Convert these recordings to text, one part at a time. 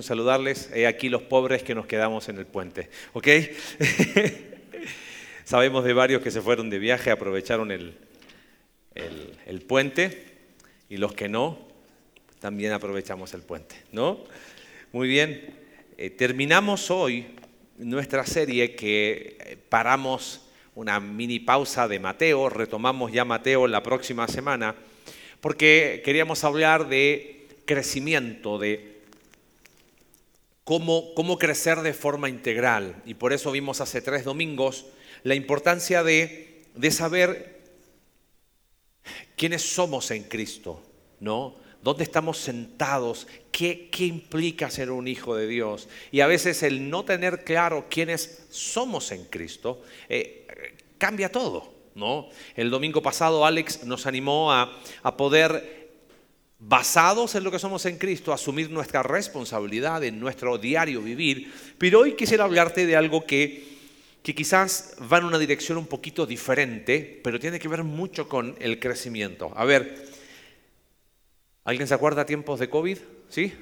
saludarles. Aquí los pobres que nos quedamos en el puente. ¿Ok? Sabemos de varios que se fueron de viaje, aprovecharon el, el, puente y los que no, también aprovechamos el puente. ¿No? Muy bien. Eh, terminamos hoy nuestra serie que eh, paramos una mini pausa de Mateo, retomamos ya Mateo la próxima semana, porque queríamos hablar de crecimiento, de cómo, crecer de forma integral. Y por eso vimos hace tres domingos la importancia de, saber quiénes somos en Cristo, ¿no? ¿Dónde estamos sentados? ¿Qué, implica ser un hijo de Dios? Y a veces el no tener claro quiénes somos en Cristo eh, cambia todo, ¿no? El domingo pasado Alex nos animó a, a poder basados en lo que somos en Cristo, asumir nuestra responsabilidad en nuestro diario vivir. Pero hoy quisiera hablarte de algo que, que quizás va en una dirección un poquito diferente, pero tiene que ver mucho con el crecimiento. A ver, ¿alguien se acuerda tiempos de COVID? ¿Sí?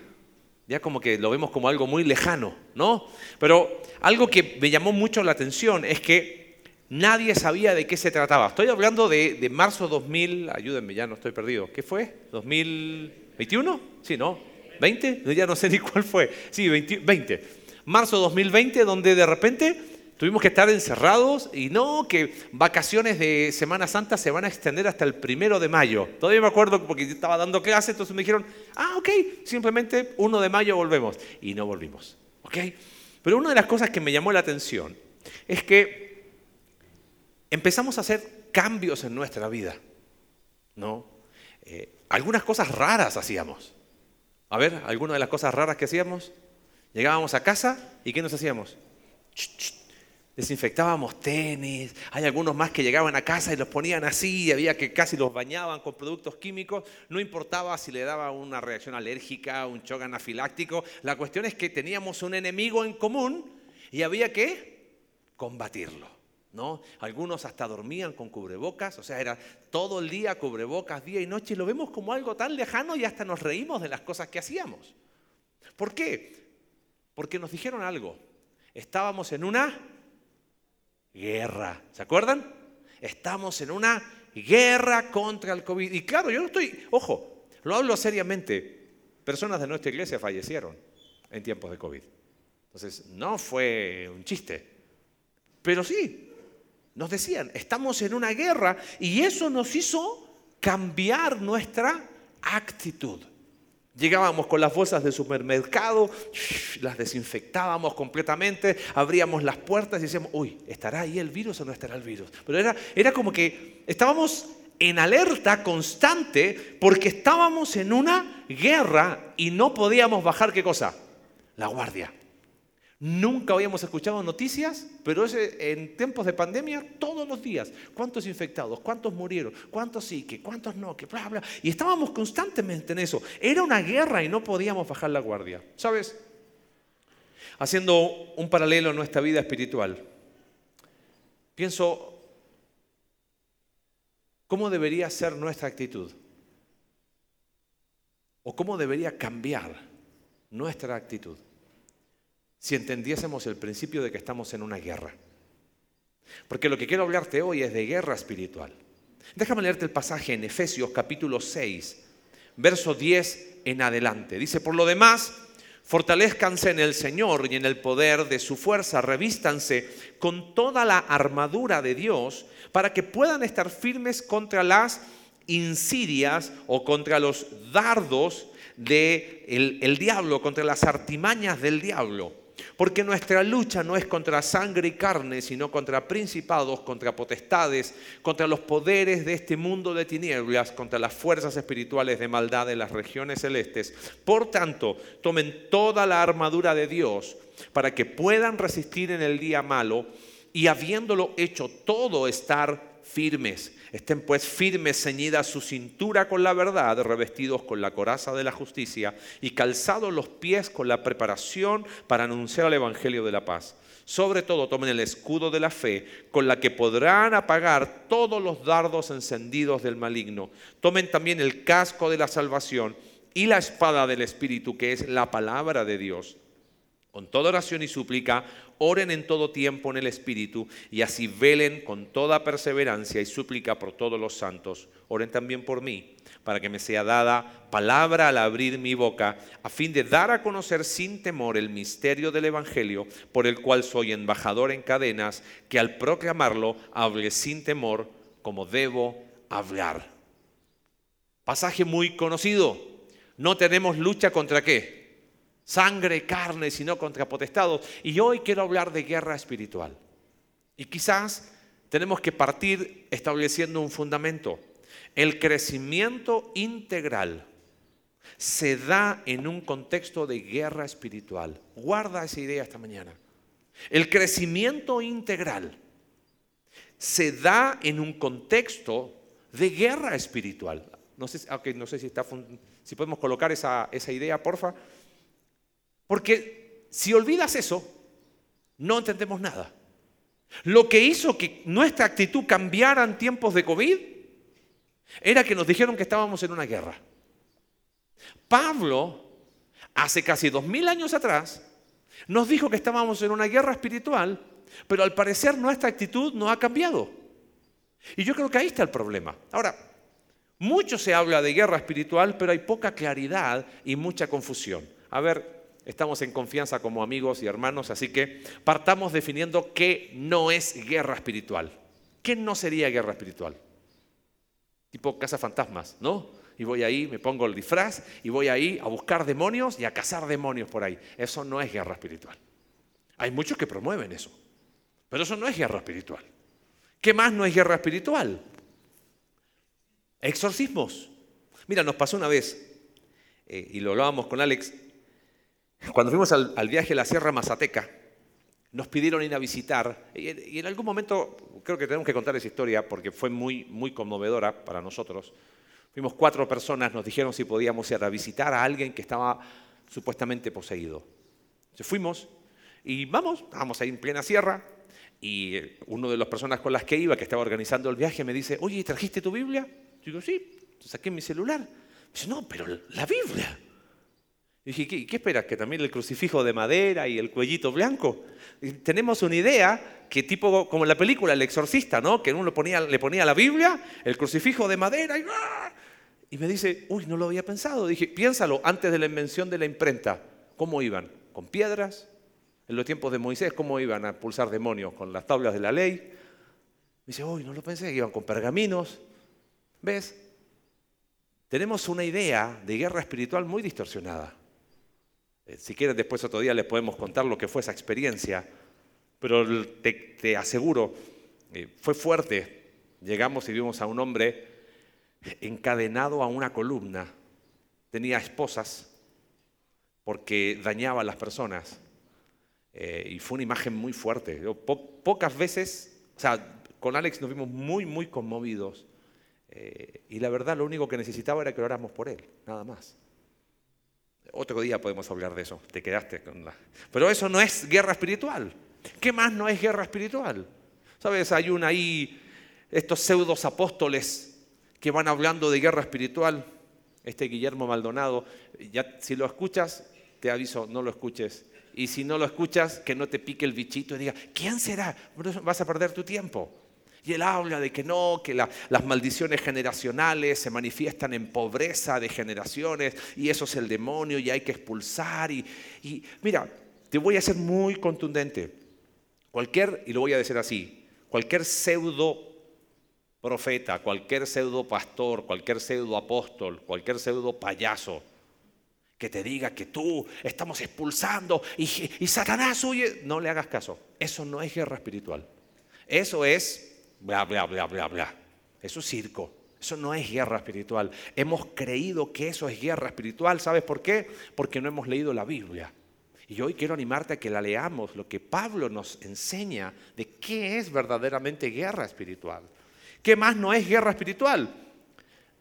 Ya como que lo vemos como algo muy lejano, ¿no? Pero algo que me llamó mucho la atención es que Nadie sabía de qué se trataba. Estoy hablando de, marzo 2000, ayúdenme, ya no estoy perdido. ¿Qué fue? ¿2021? Sí, ¿no? ¿20? Ya no sé ni cuál fue. Sí, 20. 20. Marzo 2020, donde de repente tuvimos que estar encerrados y no, que vacaciones de Semana Santa se van a extender hasta el primero de mayo. Todavía me acuerdo porque estaba dando clase, entonces me dijeron, ah, ok, simplemente 1 de mayo volvemos. Y no volvimos, ¿ok? Pero una de las cosas que me llamó la atención es que empezamos a hacer cambios en nuestra vida. ¿no? Eh, algunas cosas raras hacíamos. A ver, algunas de las cosas raras que hacíamos. Llegábamos a casa y ¿qué nos hacíamos? Desinfectábamos tenis. Hay algunos más que llegaban a casa y los ponían así, y había que casi los bañaban con productos químicos. No importaba si le daba una reacción alérgica, un shock anafiláctico. La cuestión es que teníamos un enemigo en común y había que combatirlo. ¿No? Algunos hasta dormían con cubrebocas, o sea, era todo el día cubrebocas, día y noche, y lo vemos como algo tan lejano y hasta nos reímos de las cosas que hacíamos. ¿Por qué? Porque nos dijeron algo. Estábamos en una guerra, ¿se acuerdan? Estamos en una guerra contra el COVID. Y claro, yo no estoy, ojo, lo hablo seriamente, personas de nuestra iglesia fallecieron en tiempos de COVID. Entonces, no fue un chiste, pero sí, nos decían, estamos en una guerra y eso nos hizo cambiar nuestra actitud. Llegábamos con las bolsas de supermercado, las desinfectábamos completamente, abríamos las puertas y decíamos, uy, ¿estará ahí el virus o no estará el virus? Pero era, era como que estábamos en alerta constante porque estábamos en una guerra y no podíamos bajar qué cosa? La guardia. Nunca habíamos escuchado noticias, pero en tiempos de pandemia, todos los días, cuántos infectados, cuántos murieron, cuántos sí, que cuántos no, que bla, bla. Y estábamos constantemente en eso. Era una guerra y no podíamos bajar la guardia. ¿Sabes? Haciendo un paralelo en nuestra vida espiritual, pienso, ¿cómo debería ser nuestra actitud? ¿O cómo debería cambiar nuestra actitud? Si entendiésemos el principio de que estamos en una guerra. Porque lo que quiero hablarte hoy es de guerra espiritual. Déjame leerte el pasaje en Efesios capítulo 6, verso 10 en adelante. Dice, por lo demás, fortalezcanse en el Señor y en el poder de su fuerza, revístanse con toda la armadura de Dios para que puedan estar firmes contra las insidias o contra los dardos del el diablo, contra las artimañas del diablo. Porque nuestra lucha no es contra sangre y carne, sino contra principados, contra potestades, contra los poderes de este mundo de tinieblas, contra las fuerzas espirituales de maldad de las regiones celestes. Por tanto, tomen toda la armadura de Dios para que puedan resistir en el día malo y habiéndolo hecho todo estar firmes. Estén pues firmes, ceñida su cintura con la verdad, revestidos con la coraza de la justicia y calzados los pies con la preparación para anunciar el Evangelio de la paz. Sobre todo tomen el escudo de la fe, con la que podrán apagar todos los dardos encendidos del maligno. Tomen también el casco de la salvación y la espada del Espíritu, que es la palabra de Dios. Con toda oración y súplica, oren en todo tiempo en el Espíritu y así velen con toda perseverancia y súplica por todos los santos. Oren también por mí, para que me sea dada palabra al abrir mi boca, a fin de dar a conocer sin temor el misterio del Evangelio, por el cual soy embajador en cadenas, que al proclamarlo hable sin temor como debo hablar. Pasaje muy conocido. No tenemos lucha contra qué? Sangre, carne, sino contra potestados. Y hoy quiero hablar de guerra espiritual. Y quizás tenemos que partir estableciendo un fundamento. El crecimiento integral se da en un contexto de guerra espiritual. Guarda esa idea esta mañana. El crecimiento integral se da en un contexto de guerra espiritual. No sé, no sé si, podemos colocar esa idea, porfa. Porque si olvidas eso, no entendemos nada. Lo que hizo que nuestra actitud cambiara en tiempos de COVID era que nos dijeron que estábamos en una guerra. Pablo, hace casi dos mil años atrás, nos dijo que estábamos en una guerra espiritual, pero al parecer nuestra actitud no ha cambiado. Y yo creo que ahí está el problema. Ahora, mucho se habla de guerra espiritual, pero hay poca claridad y mucha confusión. A ver, Estamos en confianza como amigos y hermanos, así que partamos definiendo qué no es guerra espiritual. ¿Qué no sería guerra espiritual? Tipo casa fantasmas, ¿no? Y voy ahí, me pongo el disfraz y voy ahí a buscar demonios y a cazar demonios por ahí. Eso no es guerra espiritual. Hay muchos que promueven eso, pero eso no es guerra espiritual. ¿Qué más no es guerra espiritual? Exorcismos. Mira, nos pasó una vez, eh, y lo hablábamos con Alex, cuando fuimos al, viaje a la Sierra Mazateca, nos pidieron ir a visitar y, en algún momento creo que tenemos que contar esa historia porque fue muy, muy conmovedora para nosotros. Fuimos cuatro personas, nos dijeron si podíamos ir a visitar a alguien que estaba supuestamente poseído. Entonces fuimos y vamos, estábamos ahí en plena sierra y uno de las personas con las que iba, que estaba organizando el viaje, me dice, oye, ¿trajiste tu Biblia? Yo digo, sí, saqué mi celular. Me dice, no, pero la Biblia. Y dije, ¿qué, ¿qué esperas? ¿Que también el crucifijo de madera y el cuellito blanco? tenemos una idea que tipo como en la película El Exorcista, ¿no? Que uno le ponía la Biblia, el crucifijo de madera y, ¡ah! y me dice, uy, no lo había pensado. Dije, piénsalo antes de la invención de la imprenta. ¿Cómo iban? ¿Con piedras? En los tiempos de Moisés, ¿cómo iban a pulsar demonios? ¿Con las tablas de la ley? Me dice, uy, no lo pensé, iban con pergaminos. ¿Ves? Tenemos una idea de guerra espiritual muy distorsionada. Eh, si quieren, después otro día les podemos contar lo que fue esa experiencia, pero te, aseguro, eh, fue fuerte. Llegamos y vimos a un hombre encadenado a una columna. Tenía esposas porque dañaba a las personas. Eh, y fue una imagen muy fuerte. pocas veces, o sea, con Alex nos vimos muy, muy conmovidos. y la verdad, lo único que necesitaba era que oráramos por él, nada más. Otro día podemos hablar de eso, te quedaste con la... Pero eso no es guerra espiritual. ¿Qué más no es guerra espiritual? ¿Sabes? Hay un ahí, estos pseudos apóstoles que van hablando de guerra espiritual. Este Guillermo Maldonado, ya si lo escuchas, te aviso, no lo escuches. Y si no lo escuchas, que no te pique el bichito y diga, ¿quién será? Vas a perder tu tiempo. Y él habla de que no, que las maldiciones generacionales se manifiestan en pobreza de generaciones y eso es el demonio y hay que expulsar. Y, mira, te voy a ser muy contundente. Cualquier, y lo voy a decir así, cualquier pseudo profeta, cualquier pseudo pastor, cualquier pseudo apóstol, cualquier pseudo payaso, que te diga que tú estamos expulsando y Satanás huye, no le hagas caso. Eso no es guerra espiritual. Eso es bla, bla, bla, bla, bla. Eso es circo. Eso no es guerra espiritual. Hemos creído que eso es guerra espiritual. ¿Sabes por qué? Porque no hemos leído la Biblia. Y hoy quiero animarte a que la leamos, lo que Pablo nos enseña de qué es verdaderamente guerra espiritual. ¿Qué más no es guerra espiritual?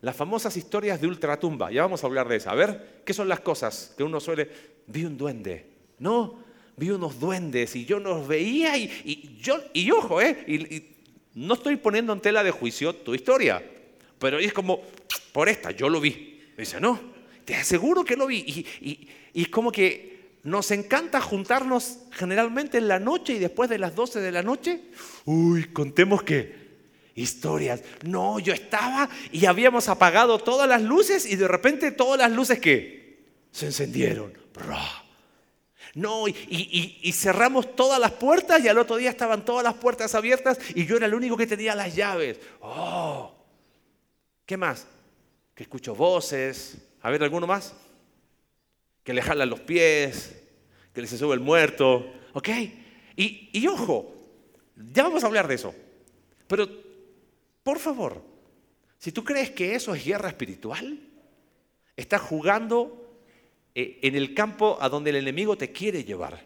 Las famosas historias de ultratumba. Ya vamos a hablar de eso. A ver, ¿qué son las cosas que uno suele... Vi un duende. No, vi unos duendes y yo los veía y, yo, y ojo, ¿eh? Y, no estoy poniendo en tela de juicio tu historia, pero es como, por esta, yo lo vi. Dice, no, te aseguro que lo vi. Y, y es como que nos encanta juntarnos generalmente en la noche y después de las 12 de la noche. Uy, contemos que historias. No, yo estaba y habíamos apagado todas las luces y de repente todas las luces que se encendieron. No, y, cerramos todas las puertas y al otro día estaban todas las puertas abiertas y yo era el único que tenía las llaves. Oh, ¿qué más? Que escucho voces. A ver, ¿alguno más? Que le jalan los pies, que le se sube el muerto. ¿Ok? Y, y ojo, ya vamos a hablar de eso. Pero, por favor, si tú crees que eso es guerra espiritual, estás jugando eh, en el campo a donde el enemigo te quiere llevar.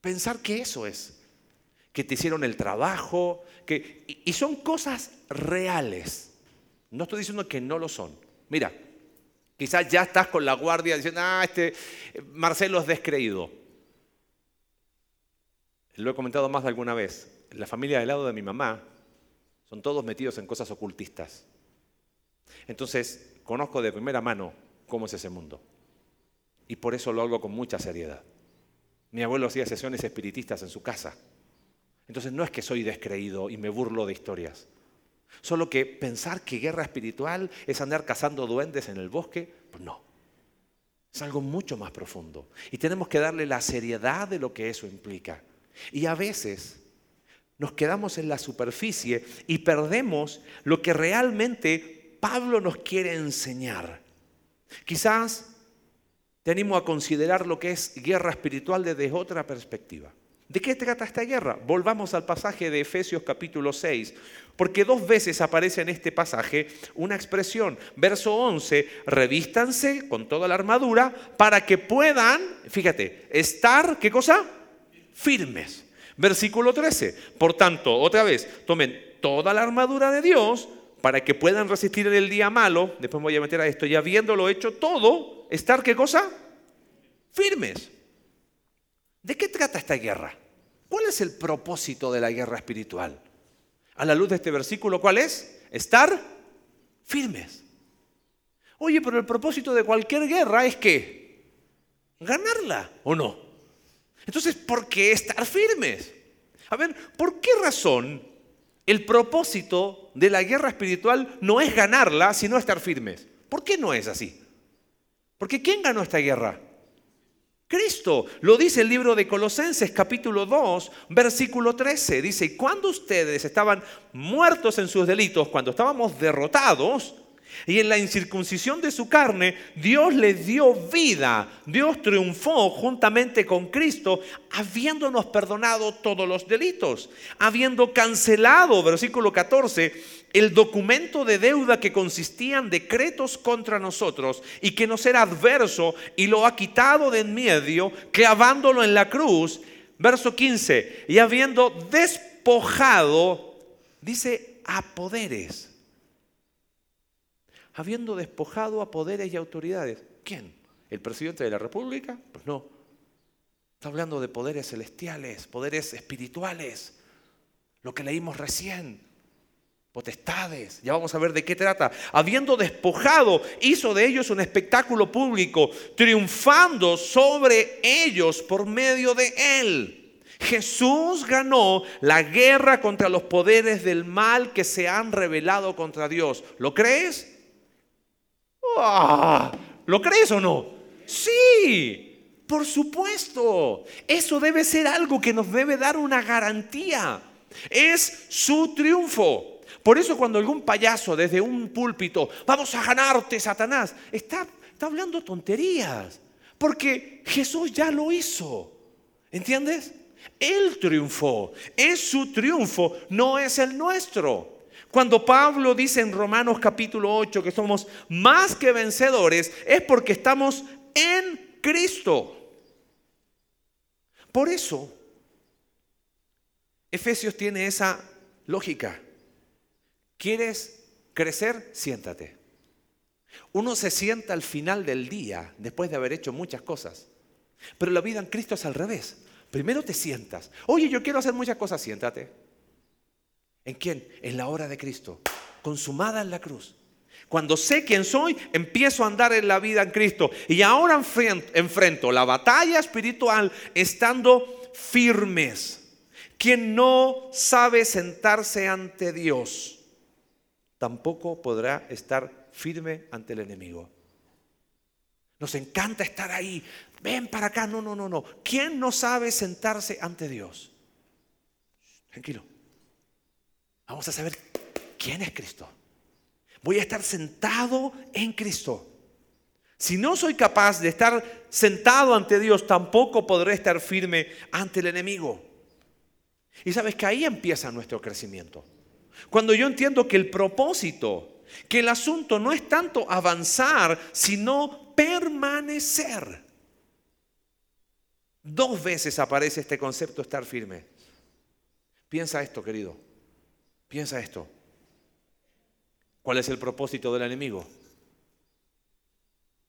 Pensar que eso es, que te hicieron el trabajo, que, y son cosas reales. No estoy diciendo que no lo son. Mira, quizás ya estás con la guardia diciendo, ah, este Marcelo es descreído. Lo he comentado más de alguna vez. La familia del lado de mi mamá son todos metidos en cosas ocultistas. Entonces, conozco de primera mano cómo es ese mundo y por eso lo hago con mucha seriedad. Mi abuelo hacía sesiones espiritistas en su casa. Entonces no es que soy descreído y me burlo de historias. Solo que pensar que guerra espiritual es andar cazando duendes en el bosque, pues no. Es algo mucho más profundo. Y tenemos que darle la seriedad de lo que eso implica. Y a veces nos quedamos en la superficie y perdemos lo que realmente Pablo nos quiere enseñar. Quizás te animo a considerar lo que es guerra espiritual desde otra perspectiva. ¿De qué trata esta guerra? Volvamos al pasaje de Efesios capítulo 6, porque dos veces aparece en este pasaje una expresión. Verso 11, revístanse con toda la armadura para que puedan, fíjate, estar, ¿qué cosa? Firmes. Versículo 13, por tanto, otra vez, tomen toda la armadura de Dios para que puedan resistir en el día malo, después me voy a meter a esto, y habiéndolo hecho todo, estar, ¿qué cosa? Firmes. ¿De qué trata esta guerra? ¿Cuál es el propósito de la guerra espiritual? A la luz de este versículo, ¿cuál es? Estar firmes. Oye, pero el propósito de cualquier guerra es que ganarla, ¿o no? Entonces, ¿por qué estar firmes? A ver, ¿por qué razón el propósito de la guerra espiritual no es ganarla, sino estar firmes? ¿Por qué no es así? Porque ¿quién ganó esta guerra? Cristo. Lo dice el libro de Colosenses capítulo 2, versículo 13. Dice, y cuando ustedes estaban muertos en sus delitos, cuando estábamos derrotados, y en la incircuncisión de su carne, Dios les dio vida. Dios triunfó juntamente con Cristo, habiéndonos perdonado todos los delitos, habiendo cancelado, versículo 14, el documento de deuda que consistía en decretos contra nosotros y que nos era adverso y lo ha quitado de en medio, clavándolo en la cruz. Verso 15, y habiendo despojado, dice, a poderes. Habiendo despojado a poderes y autoridades. ¿Quién? ¿El presidente de la República? Pues no. Está hablando de poderes celestiales, poderes espirituales. Lo que leímos recién potestades. Ya vamos a ver de qué trata. Habiendo despojado, hizo de ellos un espectáculo público, triunfando sobre ellos por medio de él. Jesús ganó la guerra contra los poderes del mal que se han rebelado contra Dios. ¿Lo crees? ¡Ah! ¿Lo crees o no? Sí, por supuesto. Eso debe ser algo que nos debe dar una garantía. Es su triunfo. Por eso cuando algún payaso desde un púlpito, vamos a ganarte, Satanás, está, está hablando tonterías. Porque Jesús ya lo hizo. ¿Entiendes? Él triunfó. Es su triunfo, no es el nuestro. Cuando Pablo dice en Romanos capítulo 8 que somos más que vencedores, es porque estamos en Cristo. Por eso, Efesios tiene esa lógica. ¿Quieres crecer? Siéntate. Uno se sienta al final del día, después de haber hecho muchas cosas. Pero la vida en Cristo es al revés. Primero te sientas. Oye, yo quiero hacer muchas cosas, siéntate. ¿En quién? En la hora de Cristo, consumada en la cruz. Cuando sé quién soy, empiezo a andar en la vida en Cristo. Y ahora enfrento la batalla espiritual estando firmes. Quien no sabe sentarse ante Dios, tampoco podrá estar firme ante el enemigo. Nos encanta estar ahí. Ven para acá. No, no, no, no. ¿Quién no sabe sentarse ante Dios? Tranquilo. Vamos a saber quién es Cristo. Voy a estar sentado en Cristo. Si no soy capaz de estar sentado ante Dios, tampoco podré estar firme ante el enemigo. Y sabes que ahí empieza nuestro crecimiento. Cuando yo entiendo que el propósito, que el asunto no es tanto avanzar, sino permanecer. Dos veces aparece este concepto estar firme. Piensa esto, querido. Piensa esto. ¿Cuál es el propósito del enemigo?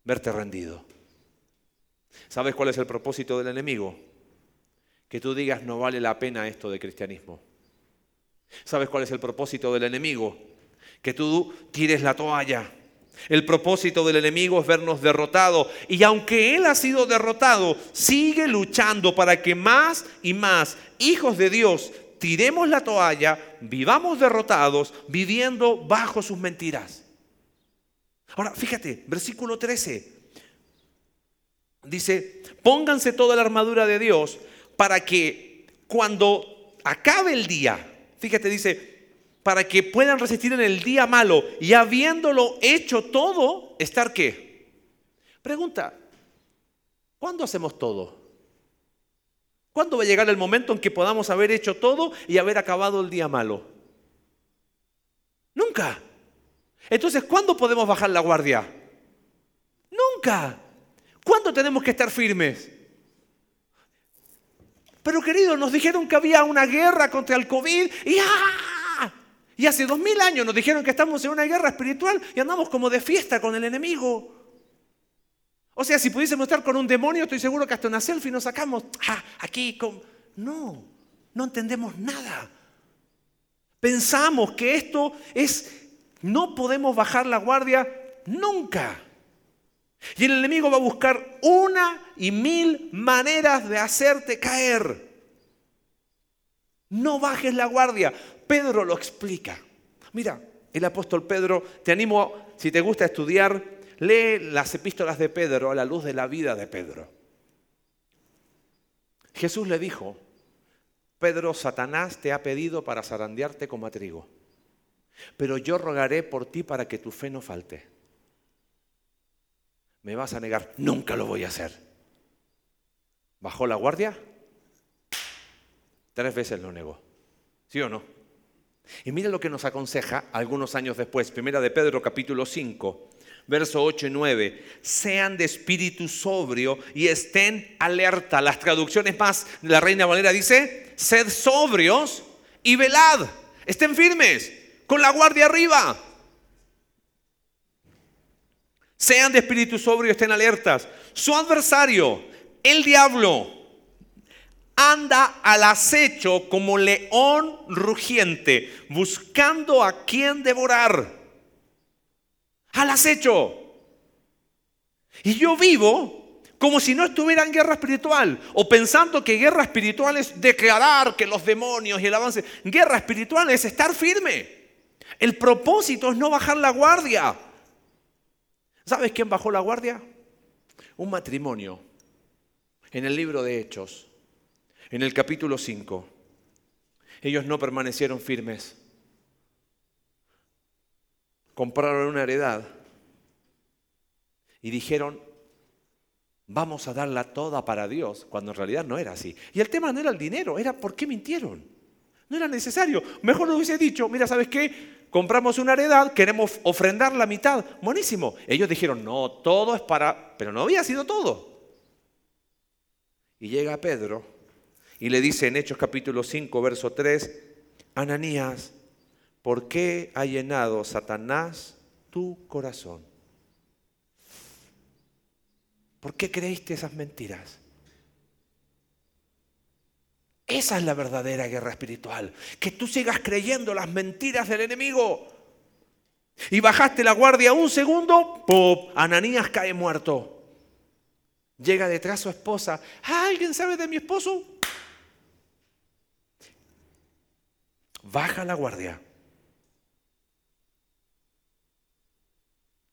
Verte rendido. ¿Sabes cuál es el propósito del enemigo? Que tú digas no vale la pena esto de cristianismo. ¿Sabes cuál es el propósito del enemigo? Que tú tires la toalla. El propósito del enemigo es vernos derrotados. Y aunque Él ha sido derrotado, sigue luchando para que más y más hijos de Dios tiremos la toalla, vivamos derrotados, viviendo bajo sus mentiras. Ahora, fíjate, versículo 13. Dice, pónganse toda la armadura de Dios para que cuando acabe el día, fíjate, dice, para que puedan resistir en el día malo y habiéndolo hecho todo, estar qué? Pregunta, ¿cuándo hacemos todo? ¿Cuándo va a llegar el momento en que podamos haber hecho todo y haber acabado el día malo? Nunca. Entonces, ¿cuándo podemos bajar la guardia? Nunca. ¿Cuándo tenemos que estar firmes? Pero queridos, nos dijeron que había una guerra contra el COVID y ¡ah! Y hace dos mil años nos dijeron que estamos en una guerra espiritual y andamos como de fiesta con el enemigo. O sea, si pudiésemos estar con un demonio, estoy seguro que hasta una selfie nos sacamos. Ah, aquí con... No, no entendemos nada. Pensamos que esto es... No podemos bajar la guardia nunca. Y el enemigo va a buscar una y mil maneras de hacerte caer. No bajes la guardia. Pedro lo explica. Mira, el apóstol Pedro, te animo, si te gusta estudiar, Lee las epístolas de Pedro a la luz de la vida de Pedro. Jesús le dijo, Pedro, Satanás te ha pedido para zarandearte como a trigo, pero yo rogaré por ti para que tu fe no falte. ¿Me vas a negar? Nunca lo voy a hacer. ¿Bajó la guardia? Tres veces lo negó. ¿Sí o no? Y mira lo que nos aconseja algunos años después, primera de Pedro capítulo 5, verso 8 y 9. Sean de espíritu sobrio y estén alerta. Las traducciones más de la Reina Valera dice, sed sobrios y velad. Estén firmes, con la guardia arriba. Sean de espíritu sobrio y estén alertas. Su adversario, el diablo, anda al acecho como león rugiente, buscando a quien devorar al acecho. Y yo vivo como si no estuviera en guerra espiritual, o pensando que guerra espiritual es declarar que los demonios y el avance. Guerra espiritual es estar firme. El propósito es no bajar la guardia. ¿Sabes quién bajó la guardia? Un matrimonio. En el libro de Hechos, en el capítulo 5. Ellos no permanecieron firmes compraron una heredad y dijeron, vamos a darla toda para Dios, cuando en realidad no era así. Y el tema no era el dinero, era por qué mintieron. No era necesario. Mejor lo hubiese dicho, mira, ¿sabes qué? Compramos una heredad, queremos ofrendar la mitad. Buenísimo. Ellos dijeron, no, todo es para... Pero no había sido todo. Y llega Pedro y le dice en Hechos capítulo 5, verso 3, Ananías, ¿por qué ha llenado Satanás tu corazón? ¿Por qué creíste esas mentiras? Esa es la verdadera guerra espiritual. Que tú sigas creyendo las mentiras del enemigo. Y bajaste la guardia un segundo, ¡pop! Ananías cae muerto. Llega detrás su esposa. ¿Alguien sabe de mi esposo? Baja la guardia.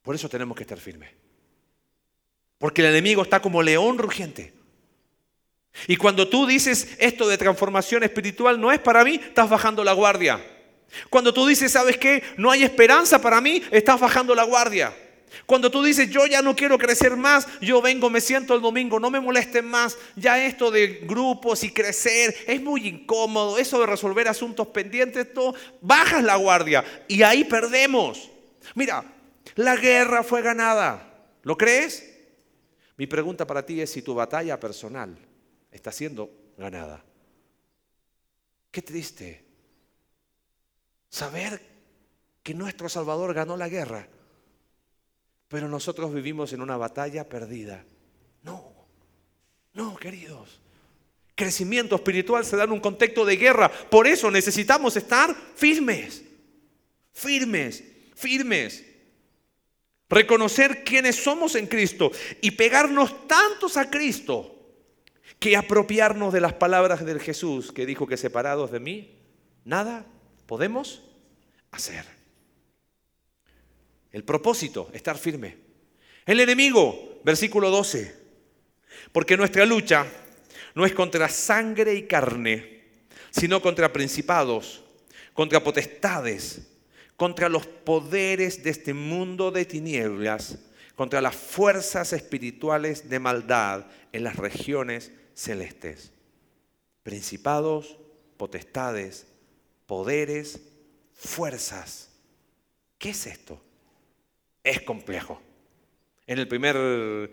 Por eso tenemos que estar firmes. Porque el enemigo está como león rugiente. Y cuando tú dices esto de transformación espiritual no es para mí, estás bajando la guardia. Cuando tú dices, ¿sabes qué? No hay esperanza para mí, estás bajando la guardia. Cuando tú dices, yo ya no quiero crecer más, yo vengo, me siento el domingo, no me molesten más, ya esto de grupos y crecer es muy incómodo, eso de resolver asuntos pendientes, todo, bajas la guardia y ahí perdemos. Mira, la guerra fue ganada, ¿lo crees? Mi pregunta para ti es si tu batalla personal está siendo ganada. Qué triste saber que nuestro Salvador ganó la guerra, pero nosotros vivimos en una batalla perdida. No, no, queridos. Crecimiento espiritual se da en un contexto de guerra. Por eso necesitamos estar firmes, firmes, firmes. Reconocer quiénes somos en Cristo y pegarnos tantos a Cristo que apropiarnos de las palabras del Jesús que dijo que separados de mí, nada podemos hacer. El propósito, estar firme. El enemigo, versículo 12, porque nuestra lucha no es contra sangre y carne, sino contra principados, contra potestades, contra los poderes de este mundo de tinieblas, contra las fuerzas espirituales de maldad en las regiones celestes. Principados, potestades, poderes, fuerzas. ¿Qué es esto? Es complejo. En el primer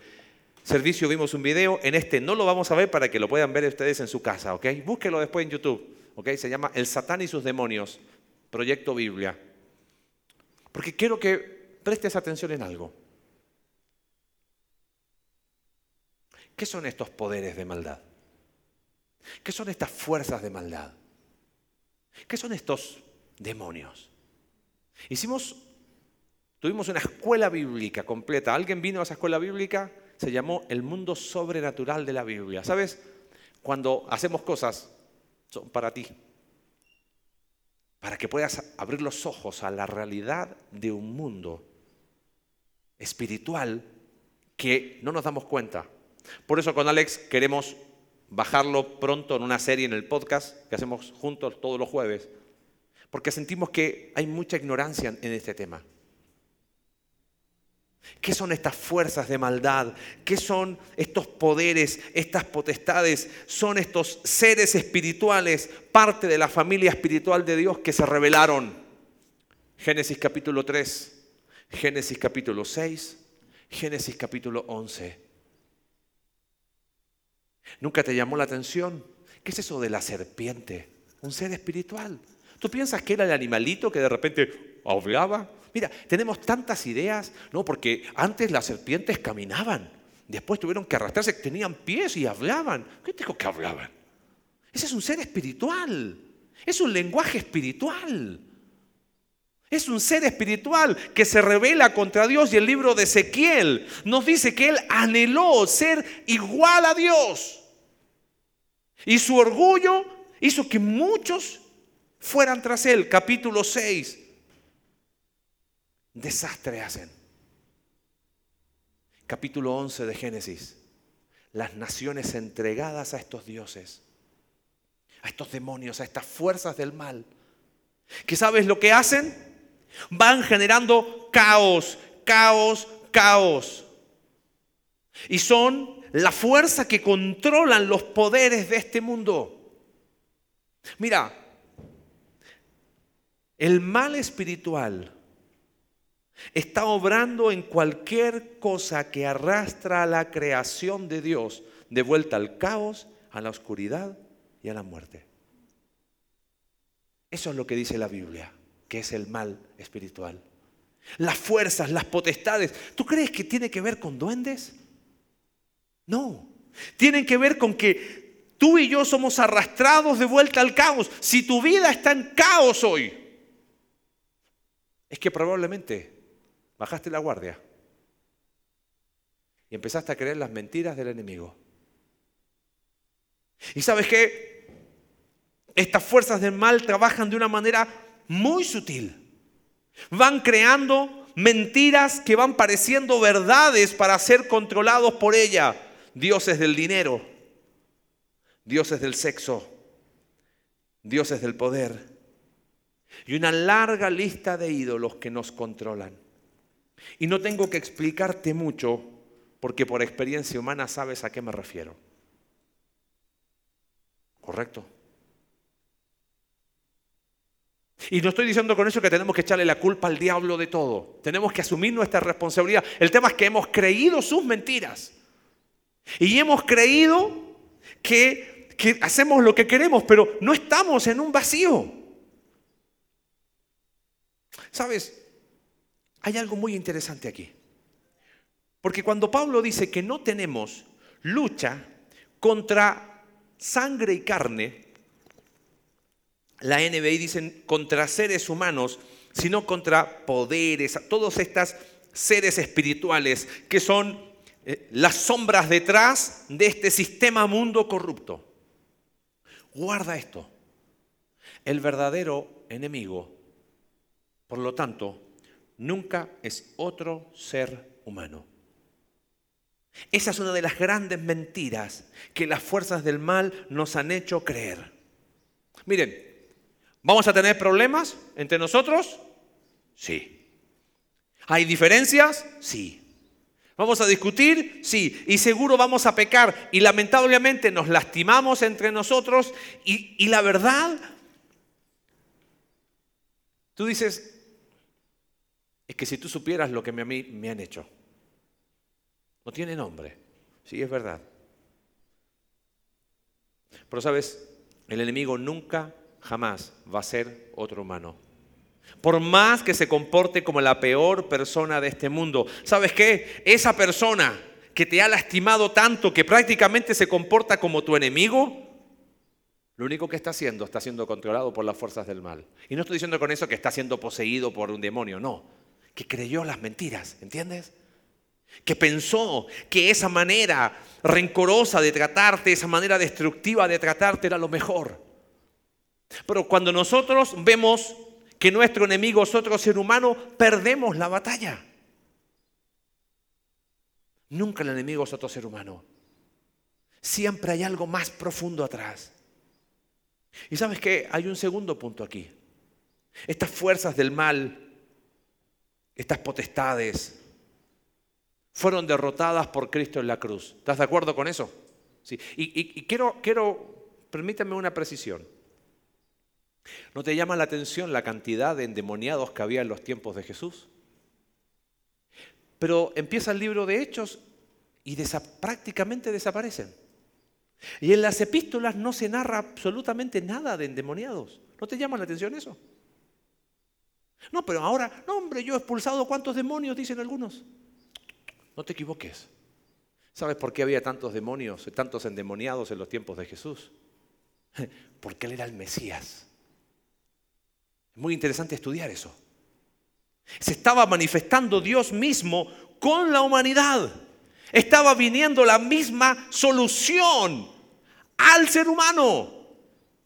servicio vimos un video, en este no lo vamos a ver para que lo puedan ver ustedes en su casa, ¿ok? Búsquelo después en YouTube, ¿ok? Se llama El Satán y sus demonios, Proyecto Biblia. Porque quiero que prestes atención en algo. ¿Qué son estos poderes de maldad? ¿Qué son estas fuerzas de maldad? ¿Qué son estos demonios? Hicimos, tuvimos una escuela bíblica completa. ¿Alguien vino a esa escuela bíblica? Se llamó El mundo sobrenatural de la Biblia. ¿Sabes? Cuando hacemos cosas, son para ti. Para que puedas abrir los ojos a la realidad de un mundo espiritual que no nos damos cuenta. Por eso con Alex queremos bajarlo pronto en una serie en el podcast que hacemos juntos todos los jueves, porque sentimos que hay mucha ignorancia en este tema. ¿Qué son estas fuerzas de maldad? ¿Qué son estos poderes, estas potestades? Son estos seres espirituales, parte de la familia espiritual de Dios que se revelaron. Génesis capítulo 3, Génesis capítulo 6, Génesis capítulo 11. ¿Nunca te llamó la atención? ¿Qué es eso de la serpiente? Un ser espiritual. ¿Tú piensas que era el animalito que de repente hablaba? Mira, tenemos tantas ideas, ¿no? Porque antes las serpientes caminaban, después tuvieron que arrastrarse, tenían pies y hablaban. ¿Qué dijo que hablaban? Ese es un ser espiritual, es un lenguaje espiritual. Es un ser espiritual que se revela contra Dios y el libro de Ezequiel nos dice que él anheló ser igual a Dios. Y su orgullo hizo que muchos fueran tras él. Capítulo 6. Desastre hacen. Capítulo 11 de Génesis. Las naciones entregadas a estos dioses, a estos demonios, a estas fuerzas del mal. ¿Qué sabes lo que hacen? Van generando caos, caos, caos. Y son la fuerza que controlan los poderes de este mundo. Mira, el mal espiritual está obrando en cualquier cosa que arrastra a la creación de Dios de vuelta al caos, a la oscuridad y a la muerte. Eso es lo que dice la Biblia, que es el mal espiritual. Las fuerzas, las potestades. ¿Tú crees que tiene que ver con duendes? No, tienen que ver con que tú y yo somos arrastrados de vuelta al caos. Si tu vida está en caos hoy, es que probablemente bajaste la guardia y empezaste a creer las mentiras del enemigo. ¿Y sabes qué? Estas fuerzas del mal trabajan de una manera muy sutil. Van creando mentiras que van pareciendo verdades para ser controlados por ella. Dioses del dinero, dioses del sexo, dioses del poder y una larga lista de ídolos que nos controlan. Y no tengo que explicarte mucho porque por experiencia humana sabes a qué me refiero. ¿Correcto? Y no estoy diciendo con eso que tenemos que echarle la culpa al diablo de todo. Tenemos que asumir nuestra responsabilidad. El tema es que hemos creído sus mentiras. Y hemos creído que, hacemos lo que queremos, pero no estamos en un vacío. ¿Sabes? Hay algo muy interesante aquí. Porque cuando Pablo dice que no tenemos lucha contra sangre y carne, la NBI dicen contra seres humanos, sino contra poderes, todos estos seres espirituales que son eh, las sombras detrás de este sistema mundo corrupto. Guarda esto. El verdadero enemigo, por lo tanto, nunca es otro ser humano. Esa es una de las grandes mentiras que las fuerzas del mal nos han hecho creer. Miren, ¿vamos a tener problemas entre nosotros? Sí. ¿Hay diferencias? Sí. ¿Vamos a discutir? Sí. Y seguro vamos a pecar. Y lamentablemente nos lastimamos entre nosotros. Y, y la verdad, tú dices, es que si tú supieras lo que a mí me han hecho, no tiene nombre, sí es verdad. Pero sabes, el enemigo nunca, jamás va a ser otro humano. Por más que se comporte como la peor persona de este mundo, ¿sabes qué? Esa persona que te ha lastimado tanto que prácticamente se comporta como tu enemigo, lo único que está haciendo está siendo controlado por las fuerzas del mal. Y no estoy diciendo con eso que está siendo poseído por un demonio, no que creyó las mentiras, ¿entiendes? Que pensó que esa manera rencorosa de tratarte, esa manera destructiva de tratarte era lo mejor. Pero cuando nosotros vemos que nuestro enemigo es otro ser humano, perdemos la batalla. Nunca el enemigo es otro ser humano. Siempre hay algo más profundo atrás. Y sabes que hay un segundo punto aquí. Estas fuerzas del mal estas potestades fueron derrotadas por Cristo en la cruz. ¿Estás de acuerdo con eso? Sí. Y, quiero, quiero, permítame una precisión. ¿No te llama la atención la cantidad de endemoniados que había en los tiempos de Jesús? Pero empieza el libro de Hechos y prácticamente desaparecen. Y en las epístolas no se narra absolutamente nada de endemoniados. ¿No te llama la atención eso? No, pero ahora, no hombre, yo he expulsado cuántos demonios, dicen algunos. No te equivoques. ¿Sabes por qué había tantos demonios, tantos endemoniados en los tiempos de Jesús? Porque Él era el Mesías. Es muy interesante estudiar eso. Se estaba manifestando Dios mismo con la humanidad. Estaba viniendo la misma solución al ser humano.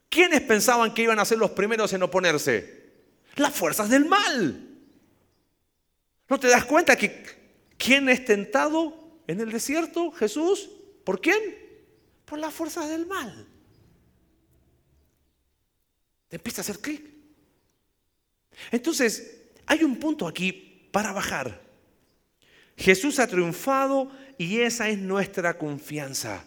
¿Quiénes pensaban que iban a ser los primeros en oponerse? Las fuerzas del mal. ¿No te das cuenta que quién es tentado en el desierto? Jesús. ¿Por quién? Por las fuerzas del mal. Te empieza a hacer clic. Entonces, hay un punto aquí para bajar. Jesús ha triunfado y esa es nuestra confianza.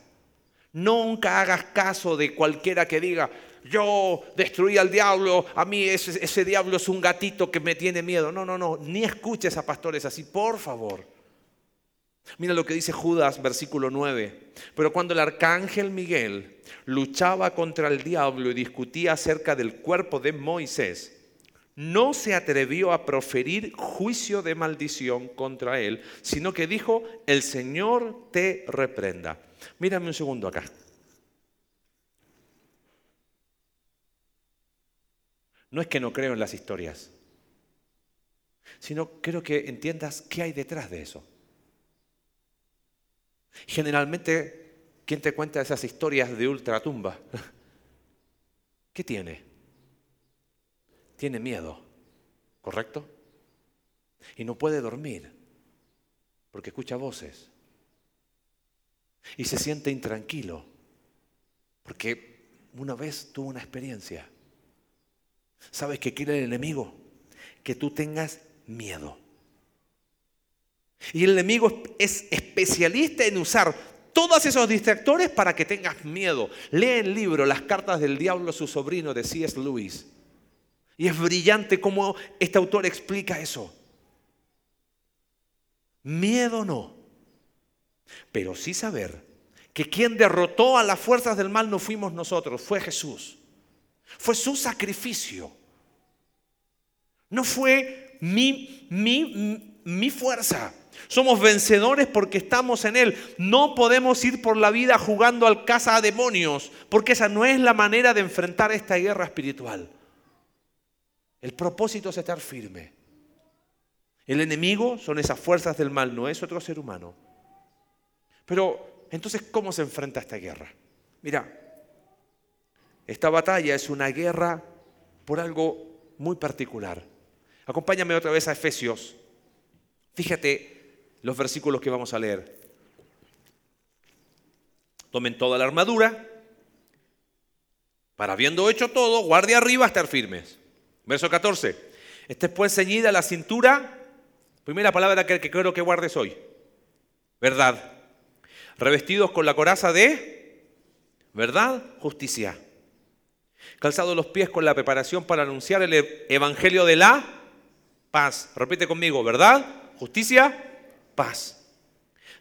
Nunca hagas caso de cualquiera que diga, yo destruí al diablo, a mí ese, diablo es un gatito que me tiene miedo. No, no, no, ni escuches a pastores así, por favor. Mira lo que dice Judas, versículo 9. Pero cuando el arcángel Miguel luchaba contra el diablo y discutía acerca del cuerpo de Moisés, no se atrevió a proferir juicio de maldición contra él, sino que dijo, el Señor te reprenda. Mírame un segundo acá. No es que no creo en las historias. sino quiero que entiendas qué hay detrás de eso. Generalmente, ¿quién te cuenta esas historias de ultratumba? ¿Qué tiene? Tiene miedo, ¿correcto? Y no puede dormir porque escucha voces. Y se siente intranquilo porque una vez tuvo una experiencia. ¿Sabes qué quiere el enemigo? Que tú tengas miedo. Y el enemigo es especialista en usar todos esos distractores para que tengas miedo. Lee el libro Las cartas del diablo, su sobrino de C.S. Lewis. Y es brillante cómo este autor explica eso. Miedo no, pero sí saber que quien derrotó a las fuerzas del mal no fuimos nosotros, fue Jesús. Fue su sacrificio. No fue mi, mi, mi fuerza. Somos vencedores porque estamos en Él. No podemos ir por la vida jugando al caza a demonios, porque esa no es la manera de enfrentar esta guerra espiritual. El propósito es estar firme. El enemigo son esas fuerzas del mal, no es otro ser humano. Pero entonces, ¿cómo se enfrenta esta guerra? Mira, esta batalla es una guerra por algo muy particular. Acompáñame otra vez a Efesios. Fíjate los versículos que vamos a leer. Tomen toda la armadura para habiendo hecho todo, guarde arriba estar firmes. Verso 14. Esté pues ceñida la cintura. Primera palabra que, quiero que guardes hoy. Verdad. Revestidos con la coraza de verdad, justicia. Calzados los pies con la preparación para anunciar el evangelio de la paz. Repite conmigo, verdad, justicia, paz.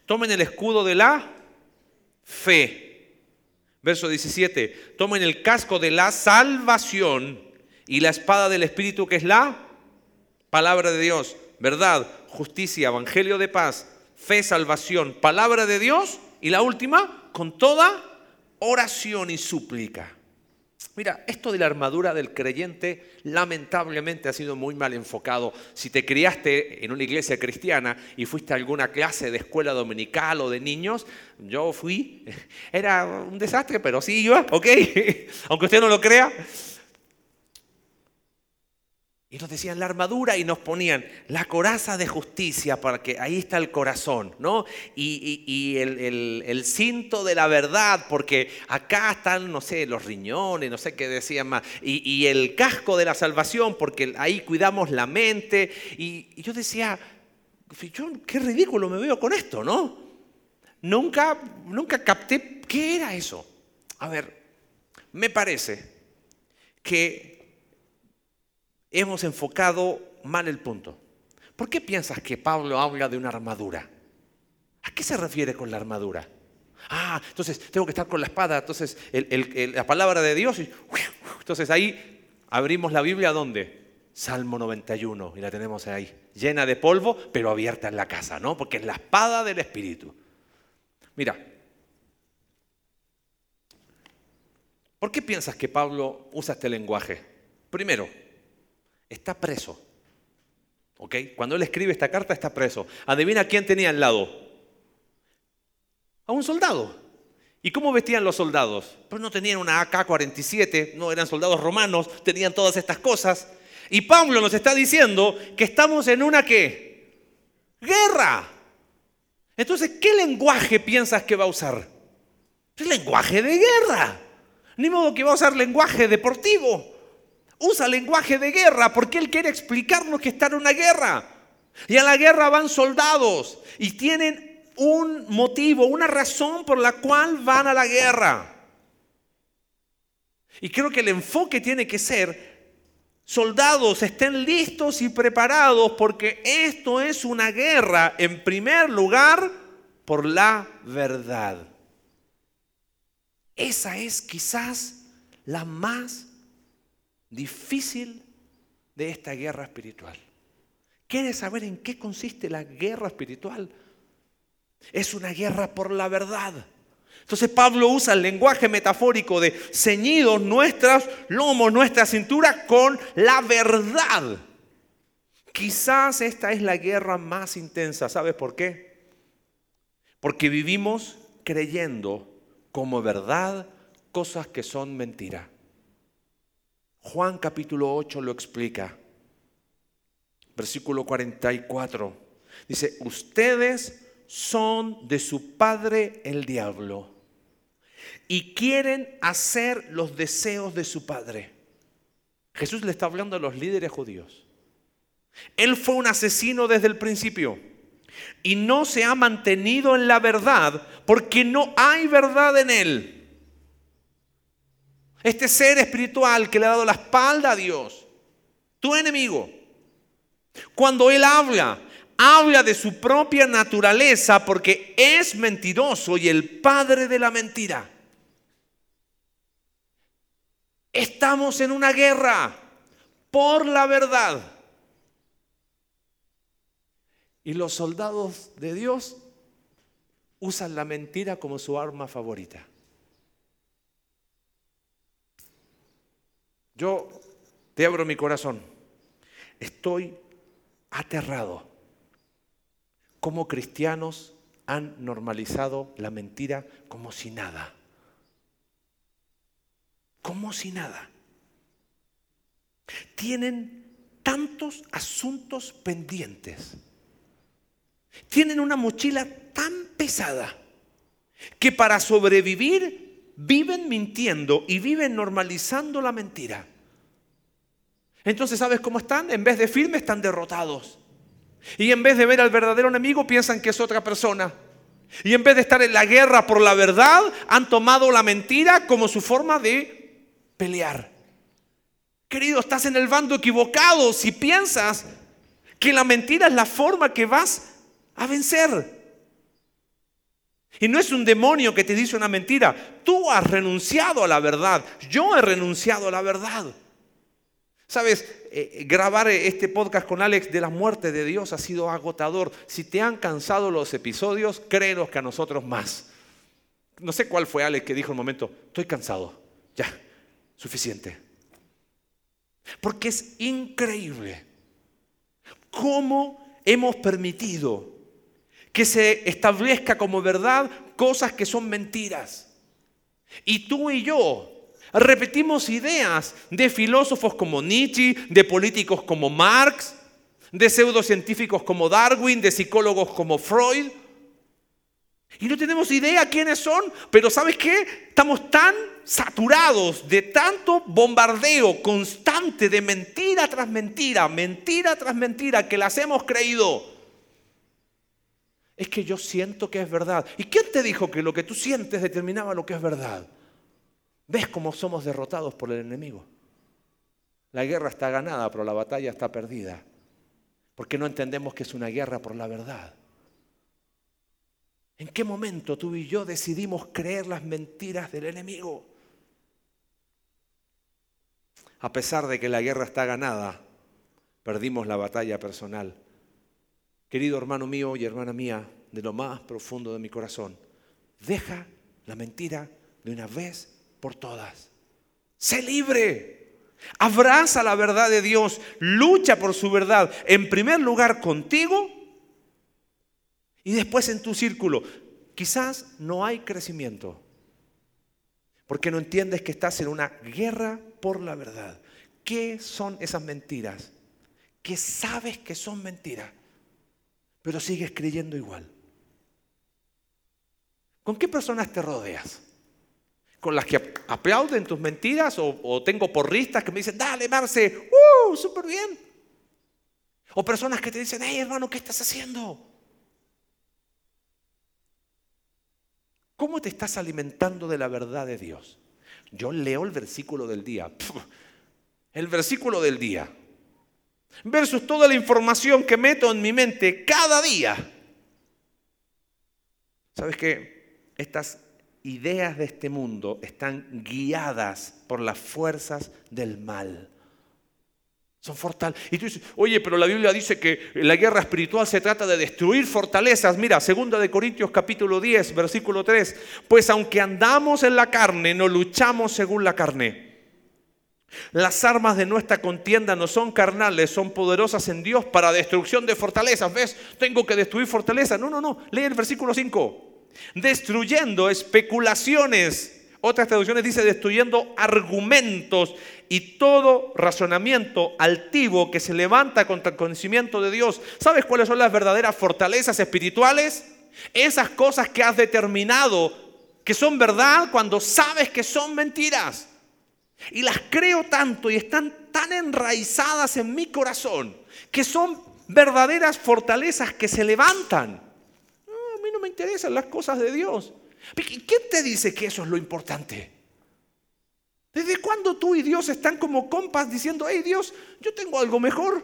Tomen el escudo de la fe. Verso 17. Tomen el casco de la salvación y la espada del Espíritu que es la palabra de Dios. Verdad, justicia, evangelio de paz, fe, salvación, palabra de Dios. Y la última, con toda oración y súplica. Mira, esto de la armadura del creyente lamentablemente ha sido muy mal enfocado. Si te criaste en una iglesia cristiana y fuiste a alguna clase de escuela dominical o de niños, yo fui, era un desastre, pero sí iba, ¿ok? Aunque usted no lo crea, y nos decían la armadura y nos ponían la coraza de justicia para que ahí está el corazón, ¿no? Y, el, cinto de la verdad, porque acá están, no sé, los riñones, no sé qué decían más. Y, el casco de la salvación, porque ahí cuidamos la mente. Y, yo decía, qué ridículo me veo con esto, ¿no? Nunca, nunca capté qué era eso. A ver, me parece que hemos enfocado mal el punto. ¿Por qué piensas que Pablo habla de una armadura? ¿A qué se refiere con la armadura? Ah, entonces tengo que estar con la espada, entonces la palabra de Dios. Entonces ahí abrimos la Biblia, ¿dónde? Salmo 91, y la tenemos ahí, llena de polvo, pero abierta en la casa, ¿no? Porque es la espada del Espíritu. Mira, ¿por qué piensas que Pablo usa este lenguaje? Primero, está preso. ¿Ok? Cuando él escribe esta carta está preso. Adivina quién tenía al lado. A un soldado. ¿Y cómo vestían los soldados? Pues no tenían una AK-47, no eran soldados romanos, tenían todas estas cosas. Y Pablo nos está diciendo que estamos en una qué? Guerra. Entonces, ¿qué lenguaje piensas que va a usar? El lenguaje de guerra. Ni modo que va a usar lenguaje deportivo usa lenguaje de guerra porque él quiere explicarnos que está en una guerra. Y a la guerra van soldados y tienen un motivo, una razón por la cual van a la guerra. Y creo que el enfoque tiene que ser, soldados estén listos y preparados porque esto es una guerra en primer lugar por la verdad. Esa es quizás la más difícil de esta guerra espiritual. ¿Quieres saber en qué consiste la guerra espiritual? Es una guerra por la verdad. Entonces Pablo usa el lenguaje metafórico de ceñidos nuestros lomos, nuestra cintura con la verdad. Quizás esta es la guerra más intensa. ¿Sabes por qué? Porque vivimos creyendo como verdad cosas que son mentira. Juan capítulo 8 lo explica. Versículo 44. Dice, ustedes son de su padre el diablo y quieren hacer los deseos de su padre. Jesús le está hablando a los líderes judíos. Él fue un asesino desde el principio y no se ha mantenido en la verdad porque no hay verdad en él. Este ser espiritual que le ha dado la espalda a Dios, tu enemigo, cuando él habla, habla de su propia naturaleza porque es mentiroso y el padre de la mentira. Estamos en una guerra por la verdad. Y los soldados de Dios usan la mentira como su arma favorita. Yo te abro mi corazón. Estoy aterrado. Como cristianos han normalizado la mentira como si nada. Como si nada. Tienen tantos asuntos pendientes. Tienen una mochila tan pesada que para sobrevivir viven mintiendo y viven normalizando la mentira. Entonces, ¿sabes cómo están? En vez de firmes, están derrotados. Y en vez de ver al verdadero enemigo, piensan que es otra persona. Y en vez de estar en la guerra por la verdad, han tomado la mentira como su forma de pelear. Querido, estás en el bando equivocado si piensas que la mentira es la forma que vas a vencer. Y no es un demonio que te dice una mentira. Tú has renunciado a la verdad. Yo he renunciado a la verdad. Sabes, eh, grabar este podcast con Alex de la muerte de Dios ha sido agotador. Si te han cansado los episodios, créenos que a nosotros más. No sé cuál fue Alex que dijo un momento, estoy cansado, ya, suficiente. Porque es increíble cómo hemos permitido que se establezca como verdad cosas que son mentiras. Y tú y yo Repetimos ideas de filósofos como Nietzsche, de políticos como Marx, de pseudocientíficos como Darwin, de psicólogos como Freud. Y no tenemos idea quiénes son, pero ¿sabes qué? Estamos tan saturados de tanto bombardeo constante de mentira tras mentira, mentira tras mentira, que las hemos creído. Es que yo siento que es verdad. ¿Y quién te dijo que lo que tú sientes determinaba lo que es verdad? ¿Ves cómo somos derrotados por el enemigo? La guerra está ganada, pero la batalla está perdida. Porque no entendemos que es una guerra por la verdad. ¿En qué momento tú y yo decidimos creer las mentiras del enemigo? A pesar de que la guerra está ganada, perdimos la batalla personal. Querido hermano mío y hermana mía, de lo más profundo de mi corazón, deja la mentira de una vez por todas. Sé libre. Abraza la verdad de Dios. Lucha por su verdad. En primer lugar contigo y después en tu círculo. Quizás no hay crecimiento. Porque no entiendes que estás en una guerra por la verdad. ¿Qué son esas mentiras? Que sabes que son mentiras, pero sigues creyendo igual. ¿Con qué personas te rodeas? con las que aplauden tus mentiras o, tengo porristas que me dicen, dale, Marce, ¡uh! Súper bien. O personas que te dicen, hey hermano, ¿qué estás haciendo? ¿Cómo te estás alimentando de la verdad de Dios? Yo leo el versículo del día. El versículo del día. Versus toda la información que meto en mi mente cada día. ¿Sabes qué? Estas ideas de este mundo están guiadas por las fuerzas del mal. Son fortalezas. Y tú dices, oye, pero la Biblia dice que la guerra espiritual se trata de destruir fortalezas. Mira, segunda de Corintios capítulo 10, versículo 3. Pues aunque andamos en la carne, no luchamos según la carne. Las armas de nuestra contienda no son carnales, son poderosas en Dios para destrucción de fortalezas. ¿Ves? Tengo que destruir fortalezas. No, no, no. Lee el versículo 5. Destruyendo especulaciones. Otras traducciones dice destruyendo argumentos y todo razonamiento altivo que se levanta contra el conocimiento de Dios. ¿Sabes cuáles son las verdaderas fortalezas espirituales? Esas cosas que has determinado que son verdad cuando sabes que son mentiras. Y las creo tanto y están tan enraizadas en mi corazón que son verdaderas fortalezas que se levantan. a mí no me interesan las cosas de Dios. ¿Quién te dice que eso es lo importante? ¿Desde cuándo tú y Dios están como compas diciendo, hey Dios, yo tengo algo mejor?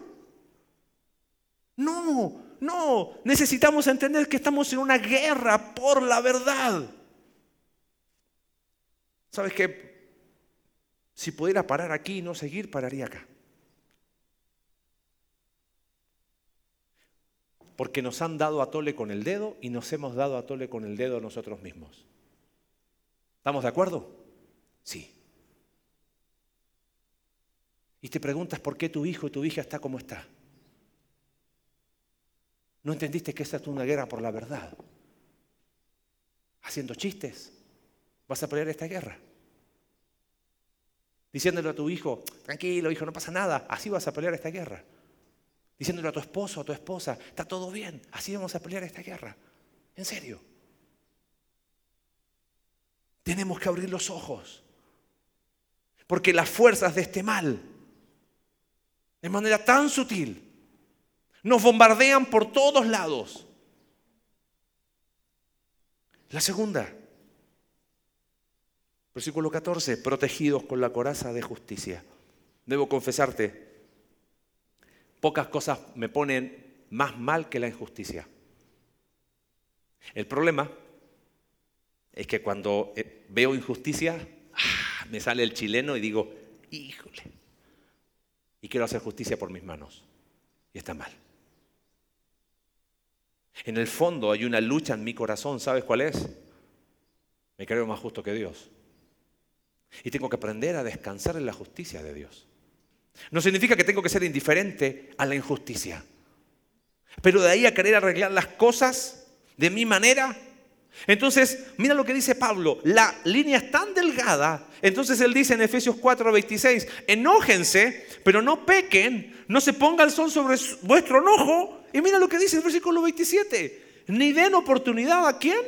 No, no, necesitamos entender que estamos en una guerra por la verdad. ¿Sabes qué? Si pudiera parar aquí y no seguir, pararía acá. Porque nos han dado a tole con el dedo y nos hemos dado a tole con el dedo nosotros mismos. ¿Estamos de acuerdo? Sí. Y te preguntas por qué tu hijo o tu hija está como está. ¿No entendiste que esta es una guerra por la verdad? Haciendo chistes. Vas a pelear esta guerra diciéndole a tu hijo, tranquilo hijo, no pasa nada, así vas a pelear esta guerra. Diciéndole a tu esposo, a tu esposa, está todo bien, así vamos a pelear esta guerra. En serio. Tenemos que abrir los ojos. Porque las fuerzas de este mal, de manera tan sutil, nos bombardean por todos lados. La segunda, Versículo 14, protegidos con la coraza de justicia. Debo confesarte, pocas cosas me ponen más mal que la injusticia. El problema es que cuando eh, veo injusticia, ah, me sale el chileno y digo, híjole, y quiero hacer justicia por mis manos. Y está mal. En el fondo hay una lucha en mi corazón, ¿sabes cuál es? Me creo más justo que Dios. Y tengo que aprender a descansar en la justicia de Dios. No significa que tengo que ser indiferente a la injusticia. Pero de ahí a querer arreglar las cosas de mi manera. Entonces, mira lo que dice Pablo. La línea es tan delgada. Entonces él dice en Efesios 4:26, enójense, pero no pequen, no se ponga el sol sobre vuestro enojo. Y mira lo que dice el versículo 27. Ni den oportunidad a quién.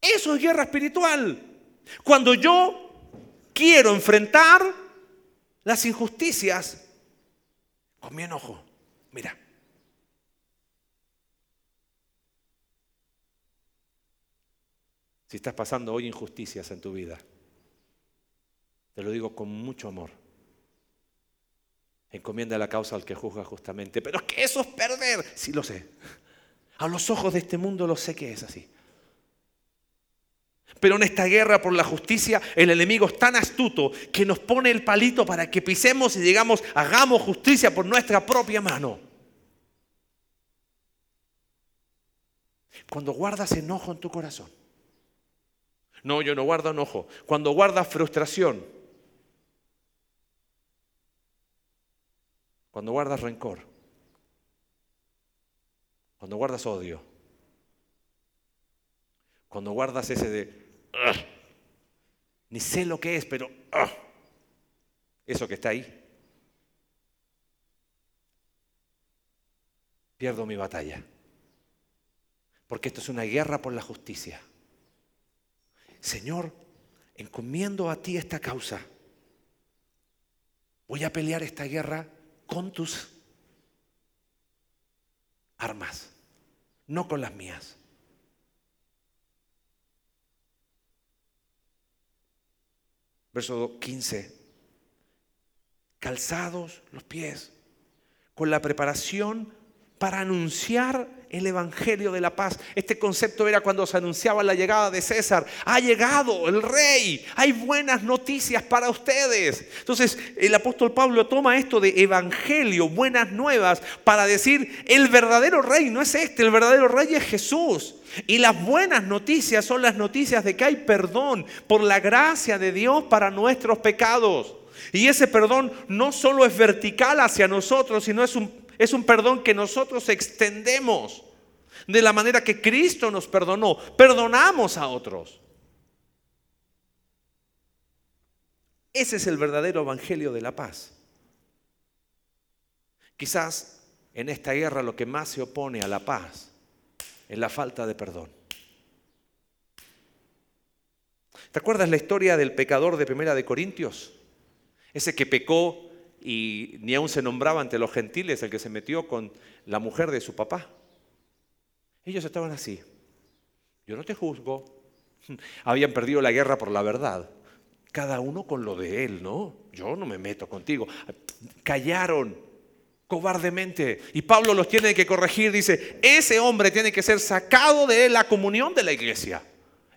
Eso es guerra espiritual. Cuando yo quiero enfrentar las injusticias con mi enojo, mira. Si estás pasando hoy injusticias en tu vida, te lo digo con mucho amor. Encomienda la causa al que juzga justamente. Pero es que eso es perder. Sí lo sé. A los ojos de este mundo lo sé que es así. Pero en esta guerra por la justicia, el enemigo es tan astuto que nos pone el palito para que pisemos y digamos, hagamos justicia por nuestra propia mano. Cuando guardas enojo en tu corazón. No, yo no guardo enojo. Cuando guardas frustración. Cuando guardas rencor. Cuando guardas odio. Cuando guardas ese de, ni sé lo que es, pero eso que está ahí. Pierdo mi batalla. Porque esto es una guerra por la justicia. Señor, encomiendo a ti esta causa. Voy a pelear esta guerra con tus armas, no con las mías. Verso 15, calzados los pies, con la preparación para anunciar el Evangelio de la paz. Este concepto era cuando se anunciaba la llegada de César. Ha llegado el rey, hay buenas noticias para ustedes. Entonces el apóstol Pablo toma esto de Evangelio, buenas nuevas, para decir, el verdadero rey no es este, el verdadero rey es Jesús. Y las buenas noticias son las noticias de que hay perdón por la gracia de Dios para nuestros pecados. Y ese perdón no solo es vertical hacia nosotros, sino es un es un perdón que nosotros extendemos de la manera que Cristo nos perdonó. Perdonamos a otros. Ese es el verdadero evangelio de la paz. Quizás en esta guerra lo que más se opone a la paz es la falta de perdón. ¿Te acuerdas la historia del pecador de Primera de Corintios? Ese que pecó y ni aún se nombraba ante los gentiles el que se metió con la mujer de su papá. Ellos estaban así. Yo no te juzgo. Habían perdido la guerra por la verdad. Cada uno con lo de él, ¿no? Yo no me meto contigo. Callaron cobardemente. Y Pablo los tiene que corregir. Dice, ese hombre tiene que ser sacado de la comunión de la iglesia.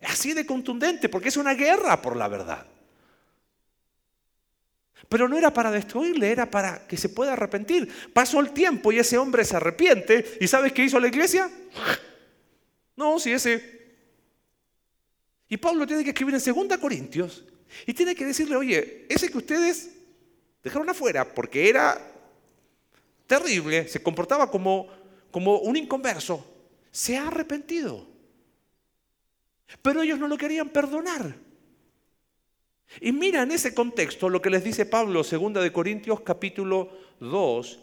Así de contundente, porque es una guerra por la verdad. Pero no era para destruirle, era para que se pueda arrepentir. Pasó el tiempo y ese hombre se arrepiente. ¿Y sabes qué hizo la iglesia? No, si ese... Y Pablo tiene que escribir en 2 Corintios y tiene que decirle, oye, ese que ustedes dejaron afuera porque era terrible, se comportaba como, como un inconverso, se ha arrepentido. Pero ellos no lo querían perdonar. Y mira en ese contexto lo que les dice Pablo, 2 de Corintios capítulo 2,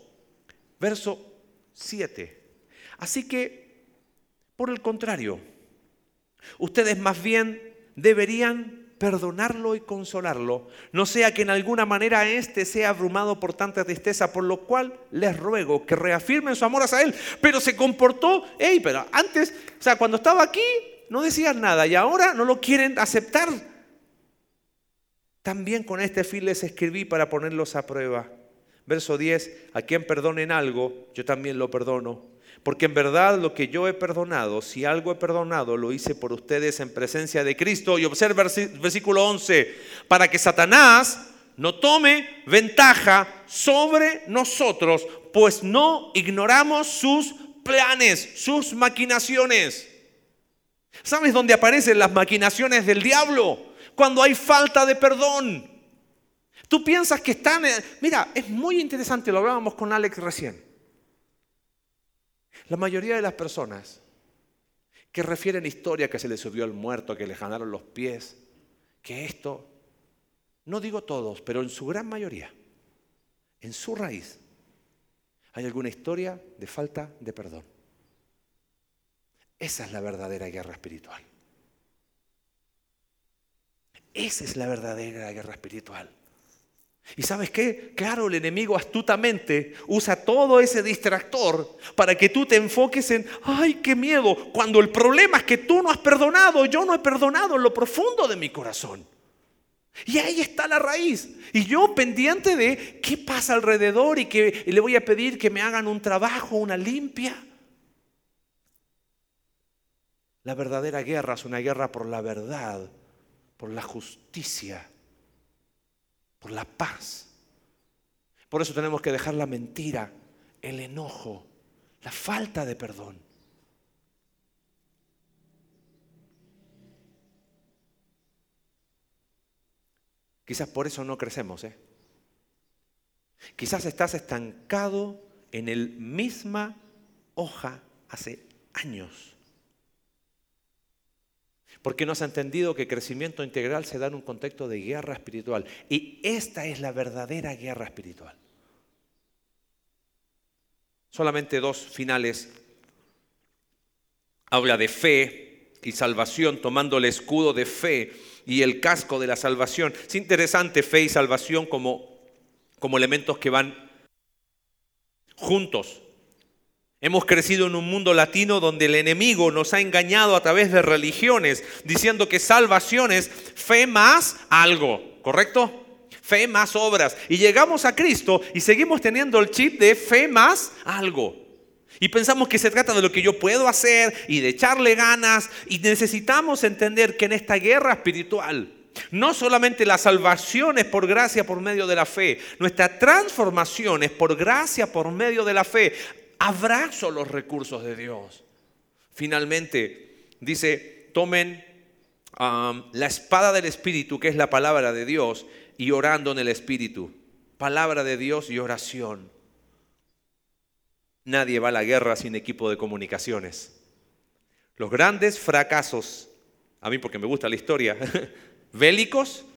verso 7. Así que, por el contrario, ustedes más bien deberían perdonarlo y consolarlo, no sea que en alguna manera éste sea abrumado por tanta tristeza, por lo cual les ruego que reafirmen su amor hacia él. Pero se comportó, hey, pero antes, o sea, cuando estaba aquí no decían nada y ahora no lo quieren aceptar. También con este fin les escribí para ponerlos a prueba. Verso 10, a quien perdonen algo, yo también lo perdono. Porque en verdad lo que yo he perdonado, si algo he perdonado, lo hice por ustedes en presencia de Cristo. Y observa versículo 11, para que Satanás no tome ventaja sobre nosotros, pues no ignoramos sus planes, sus maquinaciones. ¿Sabes dónde aparecen las maquinaciones del diablo? Cuando hay falta de perdón. Tú piensas que están... Mira, es muy interesante, lo hablábamos con Alex recién. La mayoría de las personas que refieren historia que se le subió el muerto, que le ganaron los pies, que esto, no digo todos, pero en su gran mayoría, en su raíz, hay alguna historia de falta de perdón. Esa es la verdadera guerra espiritual. Esa es la verdadera guerra espiritual. ¿Y sabes qué? Claro, el enemigo astutamente usa todo ese distractor para que tú te enfoques en, ay, qué miedo, cuando el problema es que tú no has perdonado, yo no he perdonado en lo profundo de mi corazón. Y ahí está la raíz. Y yo pendiente de qué pasa alrededor y que le voy a pedir que me hagan un trabajo, una limpia. La verdadera guerra es una guerra por la verdad por la justicia, por la paz. Por eso tenemos que dejar la mentira, el enojo, la falta de perdón. Quizás por eso no crecemos. ¿eh? Quizás estás estancado en el misma hoja hace años. Porque no has entendido que crecimiento integral se da en un contexto de guerra espiritual. Y esta es la verdadera guerra espiritual. Solamente dos finales. Habla de fe y salvación, tomando el escudo de fe y el casco de la salvación. Es interesante fe y salvación como, como elementos que van juntos. Hemos crecido en un mundo latino donde el enemigo nos ha engañado a través de religiones, diciendo que salvación es fe más algo, ¿correcto? Fe más obras. Y llegamos a Cristo y seguimos teniendo el chip de fe más algo. Y pensamos que se trata de lo que yo puedo hacer y de echarle ganas. Y necesitamos entender que en esta guerra espiritual, no solamente la salvación es por gracia por medio de la fe, nuestra transformación es por gracia por medio de la fe. Abrazo los recursos de Dios. Finalmente, dice, tomen la espada del Espíritu, que es la palabra de Dios, y orando en el Espíritu. Palabra de Dios y oración. Nadie va a la guerra sin equipo de comunicaciones. Los grandes fracasos, a mí porque me gusta la historia, bélicos